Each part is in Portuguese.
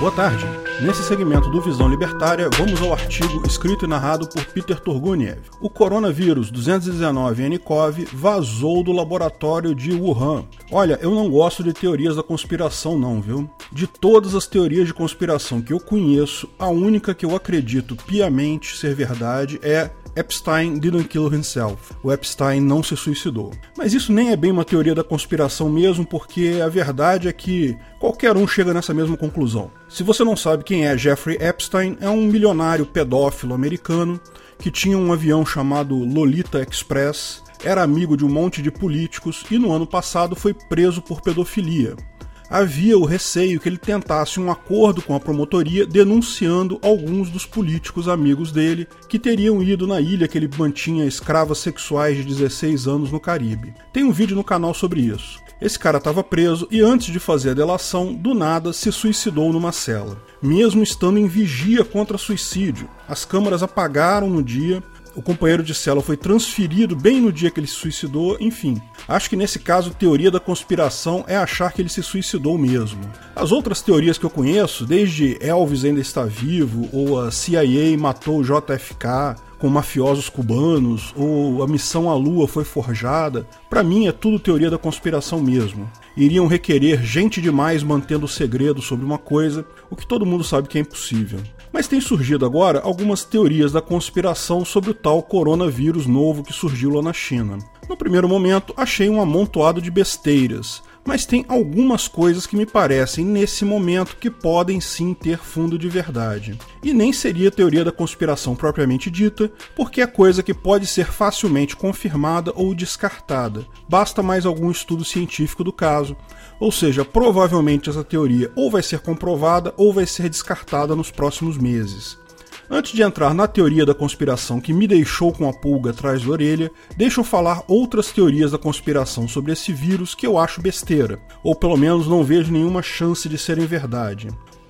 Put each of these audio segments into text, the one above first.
Boa tarde. Nesse segmento do Visão Libertária, vamos ao artigo escrito e narrado por Peter Turguniev. O coronavírus 219nCoV vazou do laboratório de Wuhan. Olha, eu não gosto de teorias da conspiração não, viu? De todas as teorias de conspiração que eu conheço, a única que eu acredito piamente ser verdade é Epstein didn't kill himself. O Epstein não se suicidou. Mas isso nem é bem uma teoria da conspiração mesmo, porque a verdade é que qualquer um chega nessa mesma conclusão. Se você não sabe quem é Jeffrey Epstein, é um milionário pedófilo americano que tinha um avião chamado Lolita Express, era amigo de um monte de políticos e no ano passado foi preso por pedofilia havia o receio que ele tentasse um acordo com a promotoria denunciando alguns dos políticos amigos dele que teriam ido na ilha que ele mantinha escravas sexuais de 16 anos no Caribe. Tem um vídeo no canal sobre isso. Esse cara estava preso e antes de fazer a delação, do nada se suicidou numa cela. Mesmo estando em vigia contra suicídio, as câmeras apagaram no dia, o companheiro de cela foi transferido bem no dia que ele se suicidou, enfim. Acho que nesse caso, teoria da conspiração é achar que ele se suicidou mesmo. As outras teorias que eu conheço, desde Elvis ainda está vivo, ou a CIA matou o JFK, com mafiosos cubanos, ou a missão à Lua foi forjada, para mim é tudo teoria da conspiração mesmo. Iriam requerer gente demais mantendo o segredo sobre uma coisa, o que todo mundo sabe que é impossível. Mas tem surgido agora algumas teorias da conspiração sobre o tal coronavírus novo que surgiu lá na China. No primeiro momento, achei um amontoado de besteiras, mas tem algumas coisas que me parecem nesse momento que podem sim ter fundo de verdade. E nem seria teoria da conspiração propriamente dita, porque é coisa que pode ser facilmente confirmada ou descartada. Basta mais algum estudo científico do caso. Ou seja, provavelmente essa teoria ou vai ser comprovada ou vai ser descartada nos próximos meses. Antes de entrar na teoria da conspiração que me deixou com a pulga atrás da orelha, deixa eu falar outras teorias da conspiração sobre esse vírus que eu acho besteira, ou pelo menos não vejo nenhuma chance de serem verdade.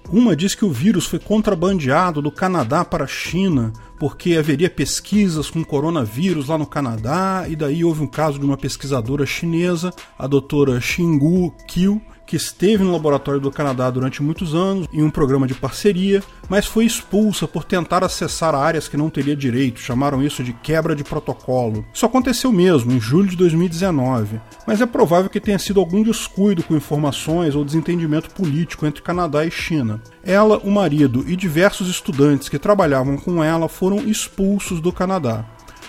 Uma diz que o vírus foi contrabandeado do Canadá para a China, porque haveria pesquisas com coronavírus lá no Canadá, e daí houve um caso de uma pesquisadora chinesa, a doutora Xingu Qiu, que esteve no laboratório do Canadá durante muitos anos em um programa de parceria, mas foi expulsa por tentar acessar áreas que não teria direito, chamaram isso de quebra de protocolo. Isso aconteceu mesmo, em julho de 2019, mas é provável que tenha sido algum descuido com informações ou desentendimento político entre Canadá e China. Ela, o marido e diversos estudantes que trabalhavam com ela foram expulsos do Canadá.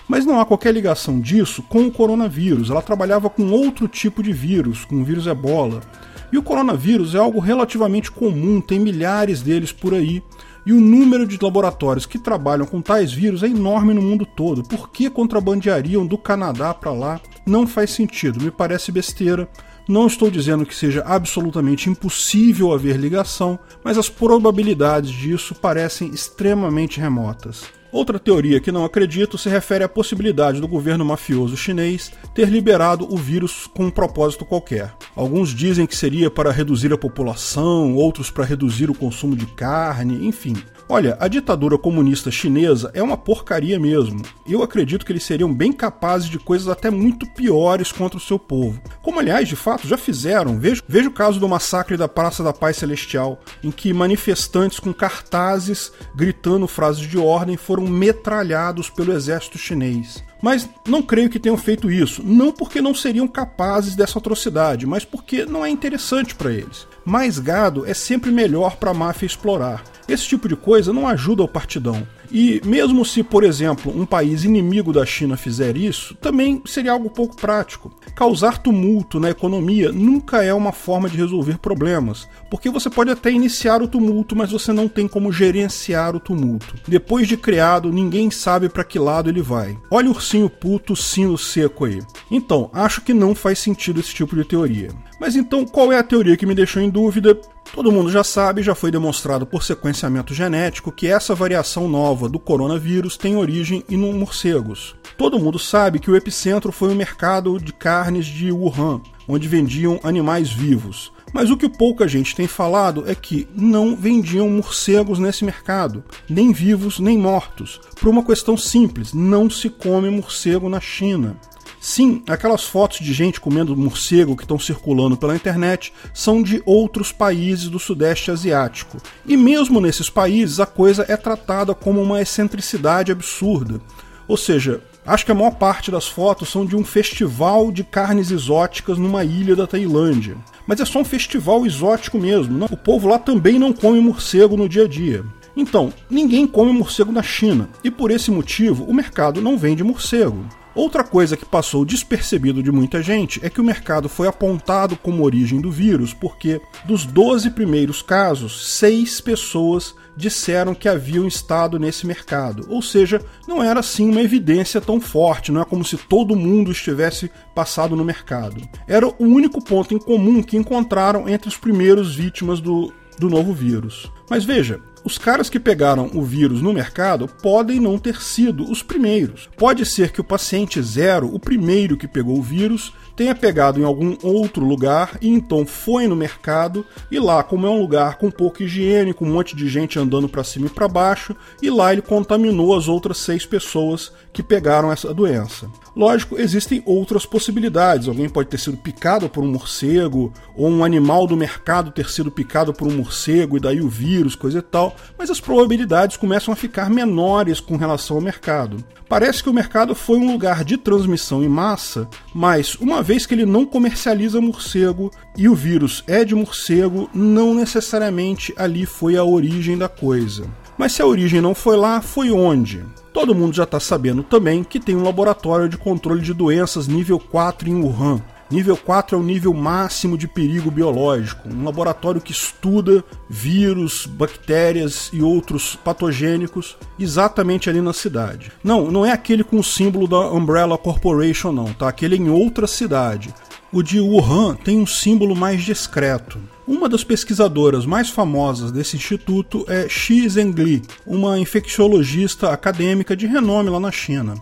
Mas não há qualquer ligação disso com o coronavírus. Ela trabalhava com outro tipo de vírus, com o vírus ebola. E o coronavírus é algo relativamente comum, tem milhares deles por aí. E o número de laboratórios que trabalham com tais vírus é enorme no mundo todo. Por que contrabandeariam do Canadá para lá? Não faz sentido, me parece besteira. Não estou dizendo que seja absolutamente impossível haver ligação, mas as probabilidades disso parecem extremamente remotas. Outra teoria que não acredito se refere à possibilidade do governo mafioso chinês ter liberado o vírus com um propósito qualquer. Alguns dizem que seria para reduzir a população, outros para reduzir o consumo de carne, enfim. Olha, a ditadura comunista chinesa é uma porcaria mesmo. Eu acredito que eles seriam bem capazes de coisas até muito piores contra o seu povo. Como, aliás, de fato, já fizeram. Veja, veja o caso do massacre da Praça da Paz Celestial, em que manifestantes com cartazes gritando frases de ordem foram metralhados pelo exército chinês. Mas não creio que tenham feito isso, não porque não seriam capazes dessa atrocidade, mas porque não é interessante para eles. Mais gado é sempre melhor para a máfia explorar. Esse tipo de coisa não ajuda o partidão. E mesmo se, por exemplo, um país inimigo da China fizer isso, também seria algo pouco prático. Causar tumulto na economia nunca é uma forma de resolver problemas, porque você pode até iniciar o tumulto, mas você não tem como gerenciar o tumulto. Depois de criado, ninguém sabe para que lado ele vai. Olha o ursinho puto, sino seco aí. Então, acho que não faz sentido esse tipo de teoria. Mas então, qual é a teoria que me deixou em dúvida? Todo mundo já sabe, já foi demonstrado por sequenciamento genético que essa variação nova do coronavírus tem origem em morcegos. Todo mundo sabe que o epicentro foi o mercado de carnes de Wuhan, onde vendiam animais vivos. Mas o que pouca gente tem falado é que não vendiam morcegos nesse mercado, nem vivos nem mortos, por uma questão simples: não se come morcego na China. Sim, aquelas fotos de gente comendo morcego que estão circulando pela internet são de outros países do Sudeste Asiático. E mesmo nesses países a coisa é tratada como uma excentricidade absurda. Ou seja, acho que a maior parte das fotos são de um festival de carnes exóticas numa ilha da Tailândia. Mas é só um festival exótico mesmo. O povo lá também não come morcego no dia a dia. Então, ninguém come morcego na China, e por esse motivo o mercado não vende morcego. Outra coisa que passou despercebido de muita gente é que o mercado foi apontado como origem do vírus porque, dos 12 primeiros casos, seis pessoas disseram que haviam estado nesse mercado. Ou seja, não era assim uma evidência tão forte, não é como se todo mundo estivesse passado no mercado. Era o único ponto em comum que encontraram entre os primeiros vítimas do, do novo vírus. Mas veja, os caras que pegaram o vírus no mercado podem não ter sido os primeiros. Pode ser que o paciente zero, o primeiro que pegou o vírus, tenha pegado em algum outro lugar e então foi no mercado e lá, como é um lugar com pouca higiene, com um monte de gente andando para cima e para baixo, e lá ele contaminou as outras seis pessoas que pegaram essa doença. Lógico, existem outras possibilidades. Alguém pode ter sido picado por um morcego, ou um animal do mercado ter sido picado por um morcego e daí o vírus, coisa e tal, mas as probabilidades começam a ficar menores com relação ao mercado. Parece que o mercado foi um lugar de transmissão em massa, mas uma vez que ele não comercializa morcego e o vírus é de morcego, não necessariamente ali foi a origem da coisa. Mas se a origem não foi lá, foi onde? Todo mundo já está sabendo também que tem um laboratório de controle de doenças nível 4 em Wuhan. Nível 4 é o nível máximo de perigo biológico, um laboratório que estuda vírus, bactérias e outros patogênicos exatamente ali na cidade. Não, não é aquele com o símbolo da Umbrella Corporation não, tá? Aquele em outra cidade. O de Wuhan tem um símbolo mais discreto. Uma das pesquisadoras mais famosas desse instituto é Xi Zhengli, uma infecciologista acadêmica de renome lá na China.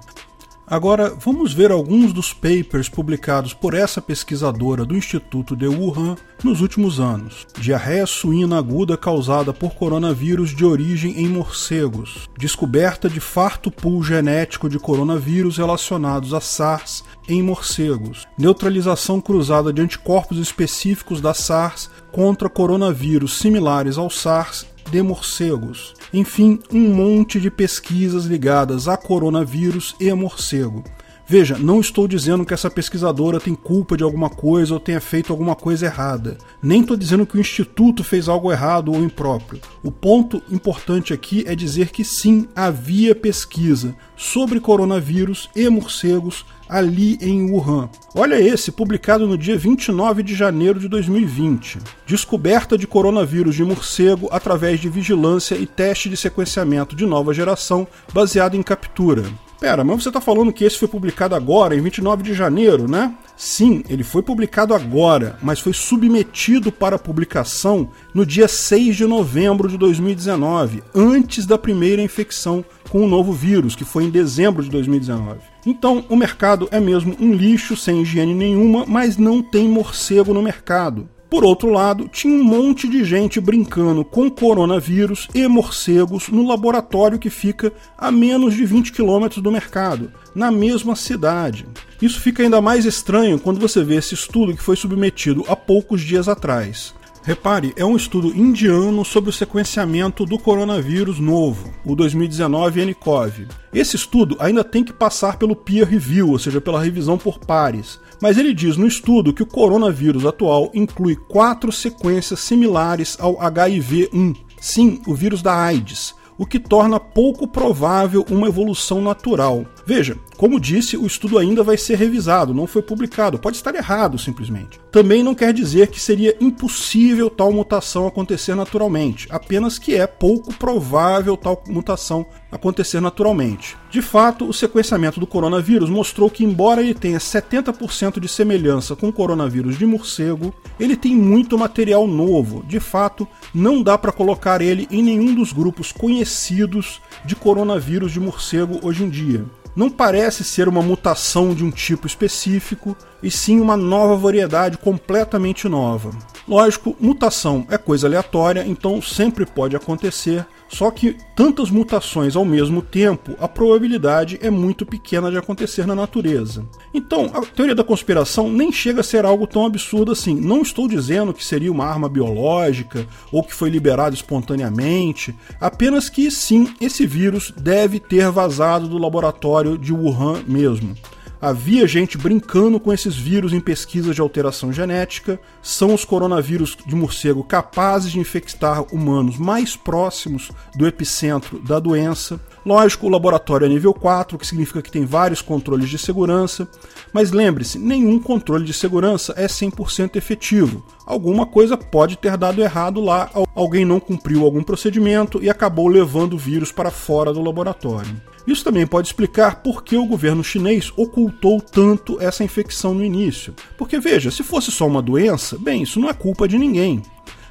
Agora, vamos ver alguns dos papers publicados por essa pesquisadora do Instituto de Wuhan nos últimos anos. Diarreia suína aguda causada por coronavírus de origem em morcegos. Descoberta de farto pool genético de coronavírus relacionados a SARS em morcegos. Neutralização cruzada de anticorpos específicos da SARS contra coronavírus similares ao SARS de morcegos. Enfim, um monte de pesquisas ligadas a coronavírus e morcego. Veja, não estou dizendo que essa pesquisadora tem culpa de alguma coisa ou tenha feito alguma coisa errada. Nem estou dizendo que o instituto fez algo errado ou impróprio. O ponto importante aqui é dizer que sim, havia pesquisa sobre coronavírus e morcegos ali em Wuhan. Olha esse, publicado no dia 29 de janeiro de 2020. Descoberta de coronavírus de morcego através de vigilância e teste de sequenciamento de nova geração baseado em captura. Pera, mas você está falando que esse foi publicado agora, em 29 de janeiro, né? Sim, ele foi publicado agora, mas foi submetido para publicação no dia 6 de novembro de 2019, antes da primeira infecção com o novo vírus, que foi em dezembro de 2019. Então, o mercado é mesmo um lixo sem higiene nenhuma, mas não tem morcego no mercado. Por outro lado, tinha um monte de gente brincando com coronavírus e morcegos no laboratório que fica a menos de 20 quilômetros do mercado, na mesma cidade. Isso fica ainda mais estranho quando você vê esse estudo que foi submetido há poucos dias atrás. Repare, é um estudo indiano sobre o sequenciamento do coronavírus novo, o 2019 nCoV. Esse estudo ainda tem que passar pelo peer review, ou seja, pela revisão por pares. Mas ele diz no estudo que o coronavírus atual inclui quatro sequências similares ao HIV-1. Sim, o vírus da AIDS, o que torna pouco provável uma evolução natural. Veja, como disse, o estudo ainda vai ser revisado, não foi publicado, pode estar errado simplesmente. Também não quer dizer que seria impossível tal mutação acontecer naturalmente, apenas que é pouco provável tal mutação acontecer naturalmente. De fato, o sequenciamento do coronavírus mostrou que, embora ele tenha 70% de semelhança com o coronavírus de morcego, ele tem muito material novo. De fato, não dá para colocar ele em nenhum dos grupos conhecidos de coronavírus de morcego hoje em dia. Não parece ser uma mutação de um tipo específico, e sim uma nova variedade completamente nova. Lógico, mutação é coisa aleatória, então sempre pode acontecer, só que tantas mutações ao mesmo tempo, a probabilidade é muito pequena de acontecer na natureza. Então, a teoria da conspiração nem chega a ser algo tão absurdo assim. Não estou dizendo que seria uma arma biológica ou que foi liberado espontaneamente, apenas que sim, esse vírus deve ter vazado do laboratório de Wuhan mesmo. Havia gente brincando com esses vírus em pesquisas de alteração genética. São os coronavírus de morcego capazes de infectar humanos mais próximos do epicentro da doença. Lógico, o laboratório é nível 4, o que significa que tem vários controles de segurança, mas lembre-se, nenhum controle de segurança é 100% efetivo. Alguma coisa pode ter dado errado lá, alguém não cumpriu algum procedimento e acabou levando o vírus para fora do laboratório. Isso também pode explicar por que o governo chinês ocultou tanto essa infecção no início. Porque veja, se fosse só uma doença, bem, isso não é culpa de ninguém.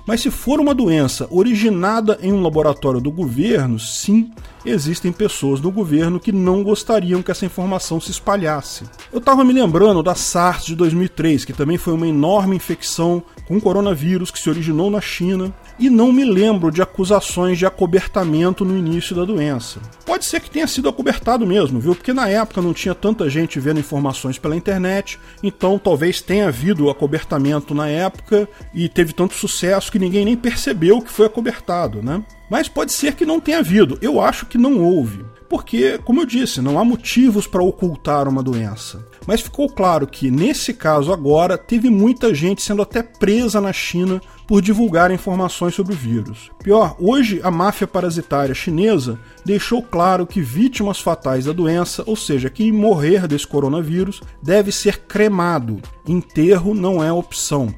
Mas se for uma doença originada em um laboratório do governo, sim, existem pessoas no governo que não gostariam que essa informação se espalhasse. Eu estava me lembrando da SARS de 2003, que também foi uma enorme infecção com coronavírus que se originou na China, e não me lembro de acusações de acobertamento no início da doença. Pode ser que tenha sido acobertado mesmo, viu? Porque na época não tinha tanta gente vendo informações pela internet, então talvez tenha havido acobertamento na época e teve tanto sucesso que ninguém nem percebeu que foi acobertado, né? Mas pode ser que não tenha havido. Eu acho que não houve. Porque, como eu disse, não há motivos para ocultar uma doença. Mas ficou claro que, nesse caso agora, teve muita gente sendo até presa na China por divulgar informações sobre o vírus. Pior, hoje a máfia parasitária chinesa deixou claro que vítimas fatais da doença, ou seja, quem morrer desse coronavírus, deve ser cremado. Enterro não é opção.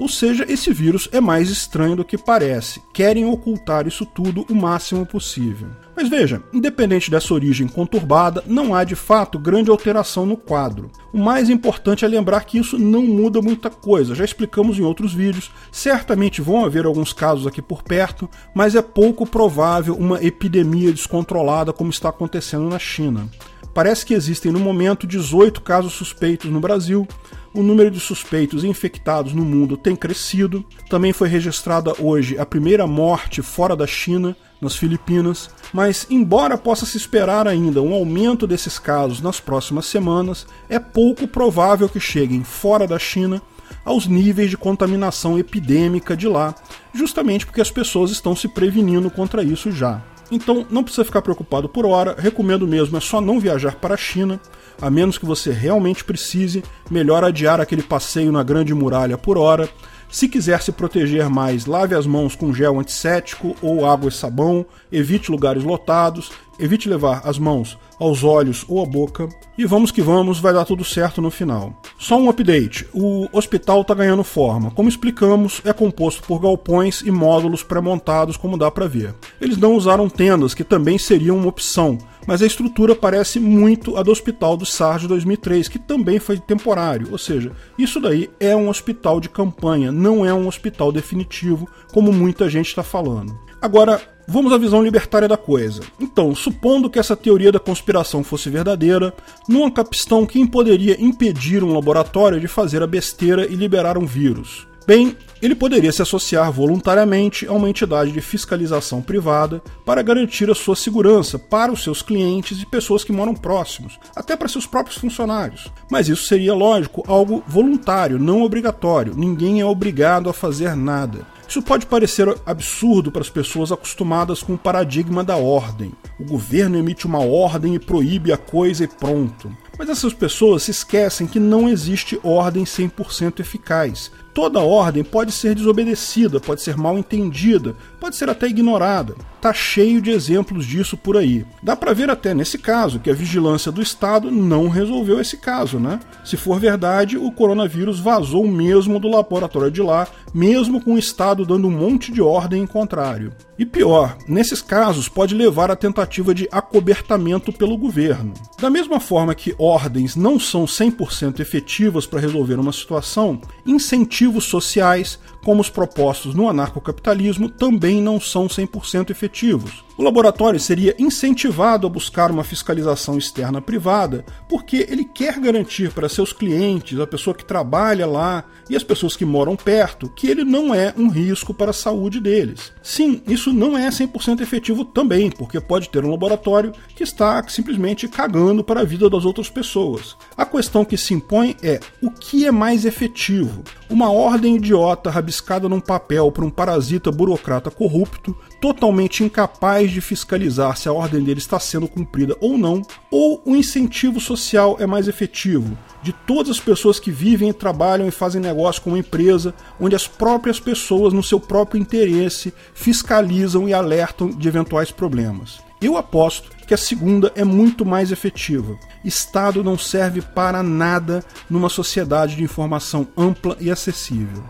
Ou seja, esse vírus é mais estranho do que parece. Querem ocultar isso tudo o máximo possível. Mas veja, independente dessa origem conturbada, não há de fato grande alteração no quadro. O mais importante é lembrar que isso não muda muita coisa, já explicamos em outros vídeos. Certamente vão haver alguns casos aqui por perto, mas é pouco provável uma epidemia descontrolada como está acontecendo na China. Parece que existem no momento 18 casos suspeitos no Brasil, o número de suspeitos infectados no mundo tem crescido. Também foi registrada hoje a primeira morte fora da China, nas Filipinas. Mas, embora possa se esperar ainda um aumento desses casos nas próximas semanas, é pouco provável que cheguem fora da China aos níveis de contaminação epidêmica de lá, justamente porque as pessoas estão se prevenindo contra isso já. Então não precisa ficar preocupado por hora, recomendo mesmo é só não viajar para a China, a menos que você realmente precise, melhor adiar aquele passeio na Grande Muralha por hora. Se quiser se proteger mais, lave as mãos com gel antisséptico ou água e sabão, evite lugares lotados, evite levar as mãos aos olhos ou à boca. E vamos que vamos, vai dar tudo certo no final. Só um update: o hospital está ganhando forma. Como explicamos, é composto por galpões e módulos pré-montados, como dá para ver. Eles não usaram tendas, que também seriam uma opção, mas a estrutura parece muito a do Hospital do SARS de 2003, que também foi temporário. Ou seja, isso daí é um hospital de campanha, não é um hospital definitivo, como muita gente está falando. Agora, Vamos à visão libertária da coisa. Então, supondo que essa teoria da conspiração fosse verdadeira, numa capistão quem poderia impedir um laboratório de fazer a besteira e liberar um vírus? Bem, ele poderia se associar voluntariamente a uma entidade de fiscalização privada para garantir a sua segurança para os seus clientes e pessoas que moram próximos, até para seus próprios funcionários. Mas isso seria, lógico, algo voluntário, não obrigatório. Ninguém é obrigado a fazer nada. Isso pode parecer absurdo para as pessoas acostumadas com o paradigma da ordem. O governo emite uma ordem e proíbe a coisa e pronto. Mas essas pessoas se esquecem que não existe ordem 100% eficaz. Toda ordem pode ser desobedecida, pode ser mal entendida, pode ser até ignorada. Tá cheio de exemplos disso por aí. Dá para ver até nesse caso que a vigilância do Estado não resolveu esse caso, né? Se for verdade, o coronavírus vazou mesmo do laboratório de lá, mesmo com o Estado dando um monte de ordem em contrário. E pior, nesses casos pode levar à tentativa de acobertamento pelo governo. Da mesma forma que ordens não são 100% efetivas para resolver uma situação, incentivos sociais, como os propostos no anarcocapitalismo, também não são 100% efetivos. O laboratório seria incentivado a buscar uma fiscalização externa privada porque ele quer garantir para seus clientes, a pessoa que trabalha lá e as pessoas que moram perto, que ele não é um risco para a saúde deles. Sim, isso não é 100% efetivo também, porque pode ter um laboratório que está simplesmente cagando para a vida das outras pessoas. A questão que se impõe é o que é mais efetivo? Uma ordem idiota rabiscada num papel por um parasita burocrata corrupto, totalmente incapaz de fiscalizar se a ordem dele está sendo cumprida ou não, ou o incentivo social é mais efetivo, de todas as pessoas que vivem, trabalham e fazem negócio com uma empresa, onde as próprias pessoas, no seu próprio interesse, fiscalizam e alertam de eventuais problemas. Eu aposto que a segunda é muito mais efetiva. Estado não serve para nada numa sociedade de informação ampla e acessível.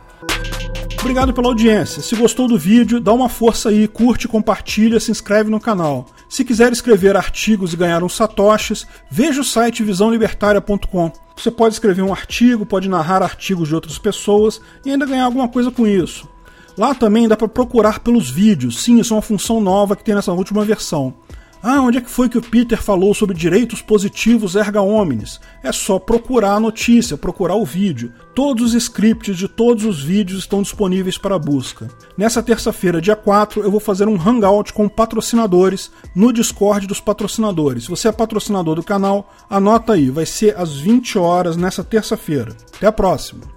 Obrigado pela audiência. Se gostou do vídeo, dá uma força aí, curte, compartilha, se inscreve no canal. Se quiser escrever artigos e ganhar uns satoshis, veja o site visãolibertaria.com. Você pode escrever um artigo, pode narrar artigos de outras pessoas e ainda ganhar alguma coisa com isso. Lá também dá para procurar pelos vídeos. Sim, isso é uma função nova que tem nessa última versão. Ah, onde é que foi que o Peter falou sobre direitos positivos erga omnes? É só procurar a notícia, procurar o vídeo. Todos os scripts de todos os vídeos estão disponíveis para busca. Nessa terça-feira, dia 4, eu vou fazer um hangout com patrocinadores no Discord dos patrocinadores. Se você é patrocinador do canal, anota aí, vai ser às 20 horas nessa terça-feira. Até a próxima!